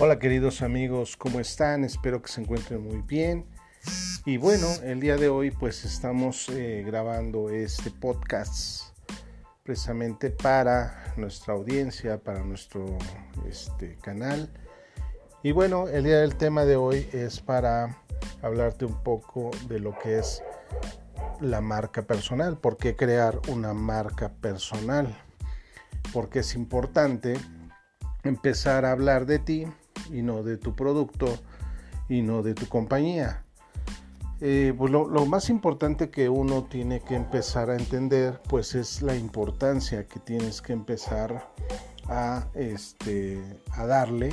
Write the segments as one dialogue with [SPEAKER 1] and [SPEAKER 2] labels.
[SPEAKER 1] Hola queridos amigos, ¿cómo están? Espero que se encuentren muy bien. Y bueno, el día de hoy pues estamos eh, grabando este podcast precisamente para nuestra audiencia, para nuestro este, canal. Y bueno, el día del tema de hoy es para hablarte un poco de lo que es la marca personal, por qué crear una marca personal, porque es importante empezar a hablar de ti y no de tu producto y no de tu compañía. Eh, pues lo, más importante que uno tiene que empezar a entender pues es la importancia que tienes que empezar a, este, a darle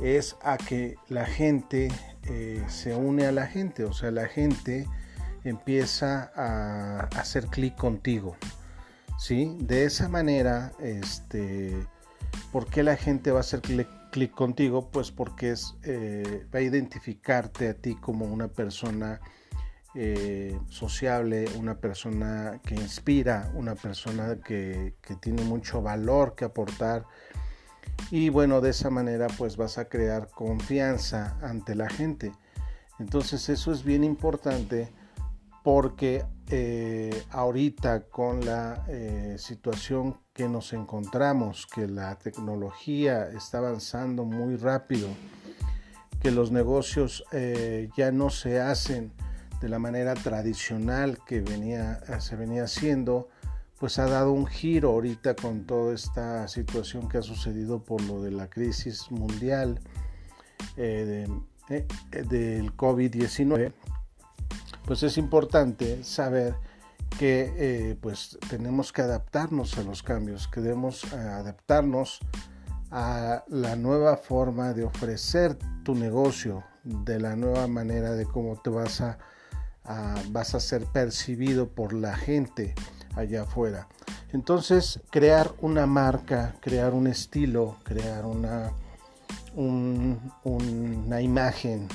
[SPEAKER 1] es a que la gente eh, se une a la gente, o sea, la gente empieza a, hacer clic contigo, ¿sí? De esa manera, este, ¿por qué la gente va a hacer clic clic contigo, pues porque es, eh, va a identificarte a ti como una persona eh, sociable, una persona que inspira, una persona que, que, tiene mucho valor que aportar. Y bueno, de esa manera pues vas a crear confianza ante la gente. Entonces eso es bien importante porque eh, ahorita con la eh, situación que nos encontramos, que la tecnología está avanzando muy rápido, que los negocios eh, ya no se hacen de la manera tradicional que venía, se venía haciendo, pues ha dado un giro ahorita con toda esta situación que ha sucedido por lo de la crisis mundial del COVID-19 pues es importante saber que eh, pues tenemos que adaptarnos a los cambios, que debemos eh, adaptarnos a la nueva forma de ofrecer tu negocio, de la nueva manera de cómo te vas a, vas a ser percibido por la gente allá afuera. Entonces, crear una marca, crear un estilo, crear una, una imagen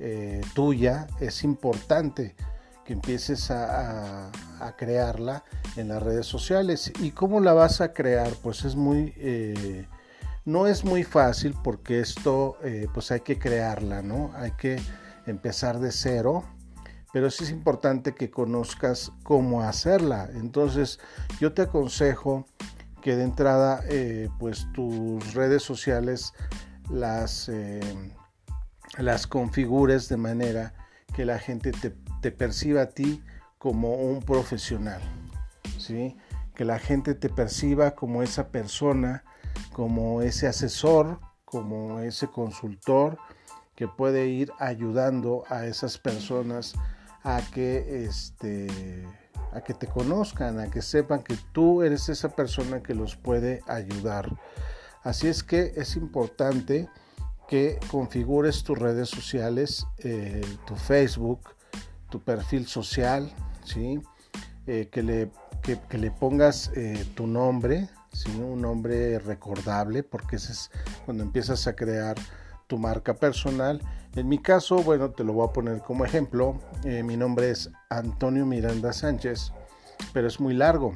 [SPEAKER 1] eh, tuya, es importante que empieces a, crearla en las redes sociales. ¿Y cómo la vas a crear? Pues es muy... Eh, no es muy fácil porque esto eh, pues hay que crearla, ¿no? Hay que empezar de cero, pero sí es importante que conozcas cómo hacerla. Entonces yo te aconsejo que de entrada pues tus redes sociales las las configures de manera que la gente te, perciba a ti como un profesional, ¿sí? que la gente te perciba como esa persona, como ese asesor, como ese consultor que puede ir ayudando a esas personas a que, este, a que te conozcan, a que sepan que tú eres esa persona que los puede ayudar. Así es que es importante que configures tus redes sociales, eh, tu Facebook, tu perfil social, ¿sí? Eh, que, le, le, pongas eh, tu nombre, ¿sí? un nombre recordable, porque ese es cuando empiezas a crear tu marca personal. En mi caso, bueno, te lo voy a poner como ejemplo. mi nombre es Antonio Miranda Sánchez, pero es muy largo.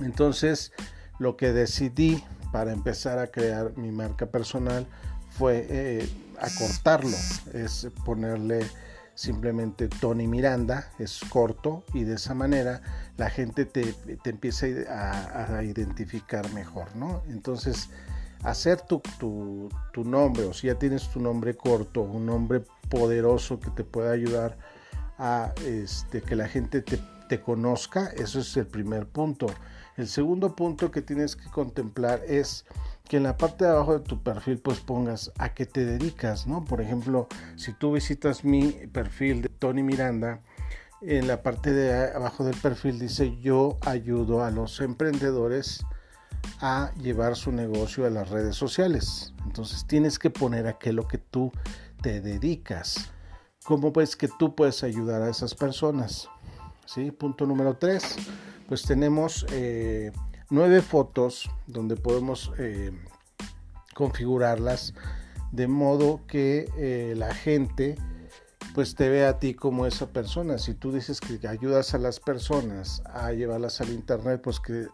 [SPEAKER 1] Entonces, lo que decidí para empezar a crear mi marca personal fue eh, acortarlo, es ponerle simplemente Tony Miranda, es corto y de esa manera la gente te, empieza a, identificar mejor, ¿no? Entonces, hacer tu, tu, nombre, o si ya tienes tu nombre corto, un nombre poderoso que te pueda ayudar a este, que la gente te, te conozca, eso es el primer punto. El segundo punto que tienes que contemplar es que en la parte de abajo de tu perfil pues pongas a qué te dedicas, ¿no? Por ejemplo, si tú visitas mi perfil de Tony Miranda, en la parte de abajo del perfil dice yo ayudo a los emprendedores a llevar su negocio a las redes sociales. Entonces tienes que poner a qué lo que tú te dedicas. ¿Cómo ves que tú puedes ayudar a esas personas? ¿Sí? Punto número tres, pues tenemos eh, nueve fotos donde podemos eh, configurarlas de modo que eh, la gente pues te vea a ti como esa persona. Si tú dices que ayudas a las personas a llevarlas al internet, pues que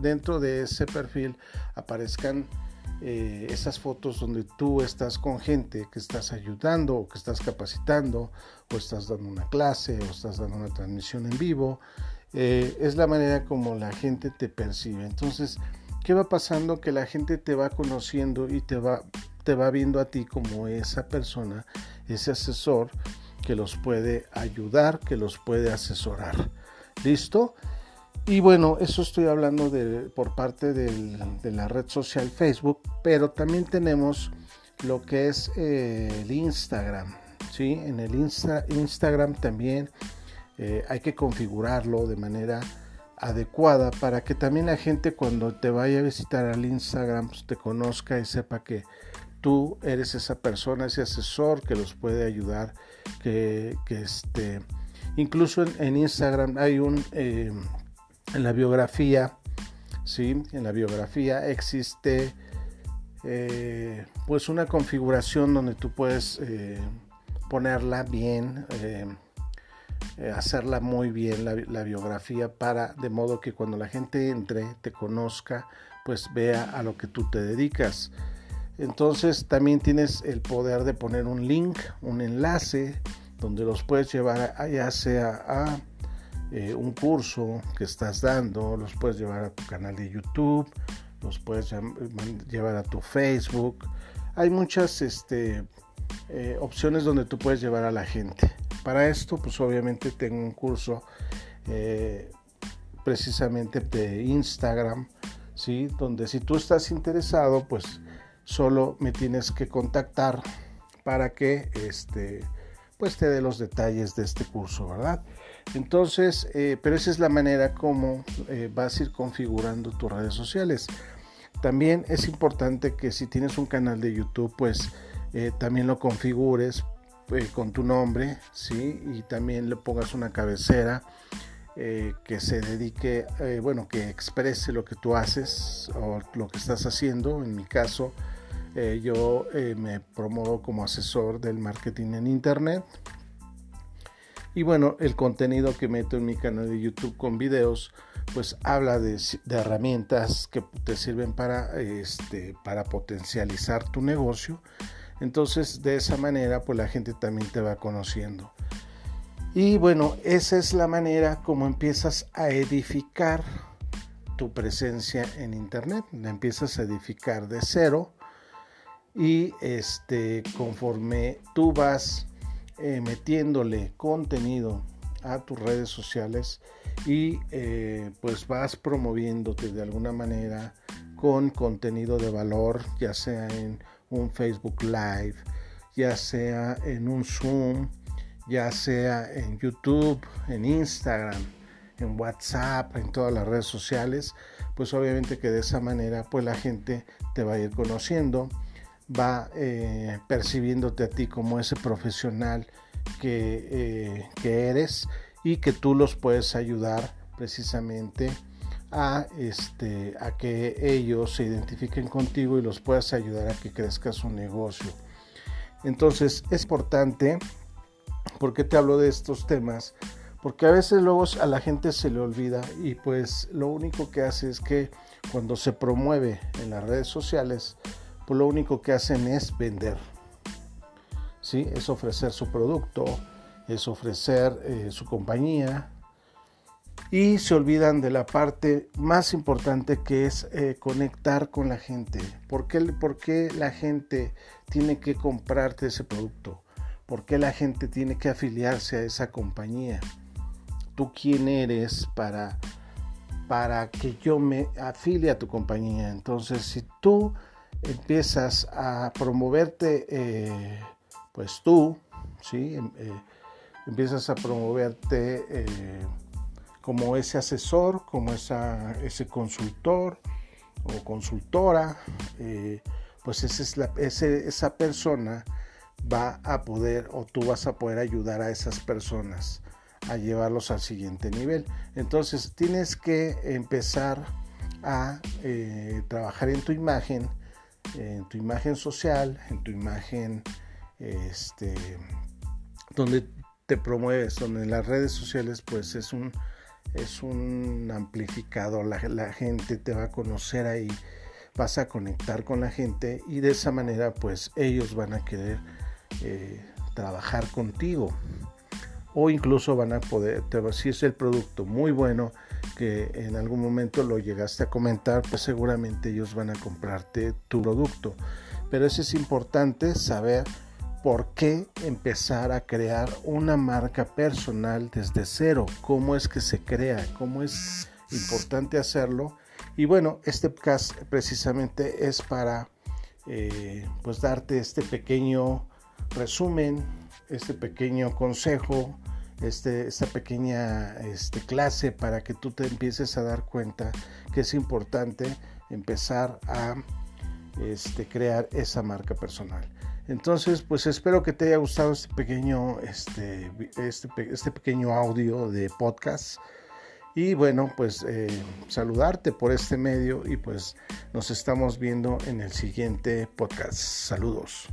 [SPEAKER 1] dentro de ese perfil aparezcan eh, esas fotos donde tú estás con gente que estás ayudando o que estás capacitando o estás dando una clase o estás dando una transmisión en vivo, eh, es la manera como la gente te percibe. Entonces, ¿qué va pasando? Que la gente te va conociendo y te va, te va viendo a ti como esa persona, ese asesor que los puede ayudar, que los puede asesorar. ¿Listo? Y bueno, eso estoy hablando de, por parte de la red social Facebook, pero también tenemos lo que es eh, el Instagram. ¿sí? En el Instagram también eh, hay que configurarlo de manera adecuada para que también la gente cuando te vaya a visitar al Instagram pues, te conozca y sepa que tú eres esa persona, ese asesor que los puede ayudar, que, este, incluso en, Instagram hay un, eh, en la biografía, ¿sí? En la biografía existe eh, pues una configuración donde tú puedes ponerla bien, hacerla muy bien la, biografía para de modo que cuando la gente entre, te conozca, pues vea a lo que tú te dedicas. Entonces también tienes el poder de poner un link, un enlace, donde los puedes llevar ya sea a eh, un curso que estás dando, los puedes llevar a tu canal de YouTube, los puedes llevar a tu Facebook. Hay muchas este, eh, opciones donde tú puedes llevar a la gente. Para esto, pues obviamente tengo un curso eh, precisamente de Instagram, ¿sí? donde si tú estás interesado, pues solo me tienes que contactar para que este, pues te dé los detalles de este curso, ¿verdad? Entonces, eh, pero esa es la manera como eh, vas a ir configurando tus redes sociales. También es importante que si tienes un canal de YouTube, pues también lo configures con tu nombre, ¿sí? Y también le pongas una cabecera que se dedique, bueno, que exprese lo que tú haces o lo que estás haciendo. En mi caso, eh, yo eh, me promuevo como asesor del marketing en Internet. Y bueno, el contenido que meto en mi canal de YouTube con videos, pues habla de, herramientas que te sirven para, este, para potencializar tu negocio. Entonces, de esa manera, pues la gente también te va conociendo. Y bueno, esa es la manera como empiezas a edificar tu presencia en Internet. La empiezas a edificar de cero y este conforme tú vas eh, metiéndole contenido a tus redes sociales y eh, pues vas promoviéndote de alguna manera con contenido de valor ya sea en un Facebook Live ya sea en un Zoom ya sea en YouTube en Instagram en WhatsApp en todas las redes sociales pues obviamente que de esa manera pues la gente te va a ir conociendo va eh, percibiéndote a ti como ese profesional eh, que, eres y que tú los puedes ayudar precisamente a, este, a que ellos se identifiquen contigo y los puedas ayudar a que crezca su negocio. Entonces es importante, ¿por qué te hablo de estos temas? Porque a veces luego a la gente se le olvida y pues lo único que hace es que cuando se promueve en las redes sociales, pues lo único que hacen es vender. ¿sí? Es ofrecer su producto, es ofrecer eh, su compañía y se olvidan de la parte más importante que es eh, conectar con la gente. ¿Por qué, ¿Por qué la gente tiene que comprarte ese producto? ¿Por qué la gente tiene que afiliarse a esa compañía? ¿Tú quién eres para, para que yo me afilie a tu compañía? Entonces, si tú empiezas a promoverte, eh, pues tú, ¿sí? Em, eh, empiezas a promoverte como ese asesor, como esa, ese consultor o consultora, pues esa, esa persona va a poder o tú vas a poder ayudar a esas personas a llevarlos al siguiente nivel. Entonces tienes que empezar a trabajar en tu imagen en tu imagen social, en tu imagen este, donde te promueves, donde en las redes sociales pues es un, es un amplificador, la, gente te va a conocer ahí vas a conectar con la gente y de esa manera pues ellos van a querer eh, trabajar contigo o incluso van a poder, si es el producto muy bueno que en algún momento lo llegaste a comentar, pues seguramente ellos van a comprarte tu producto. Pero eso es importante saber por qué empezar a crear una marca personal desde cero, cómo es que se crea, cómo es importante hacerlo. Y bueno, este podcast precisamente es para eh, pues darte este pequeño resumen, este pequeño consejo, este, esta pequeña este, clase para que tú te empieces a dar cuenta que es importante empezar a este, crear esa marca personal. Entonces, pues espero que te haya gustado este pequeño, este, este, este pequeño audio de podcast. Y bueno, pues eh, saludarte por este medio y pues nos estamos viendo en el siguiente podcast. Saludos.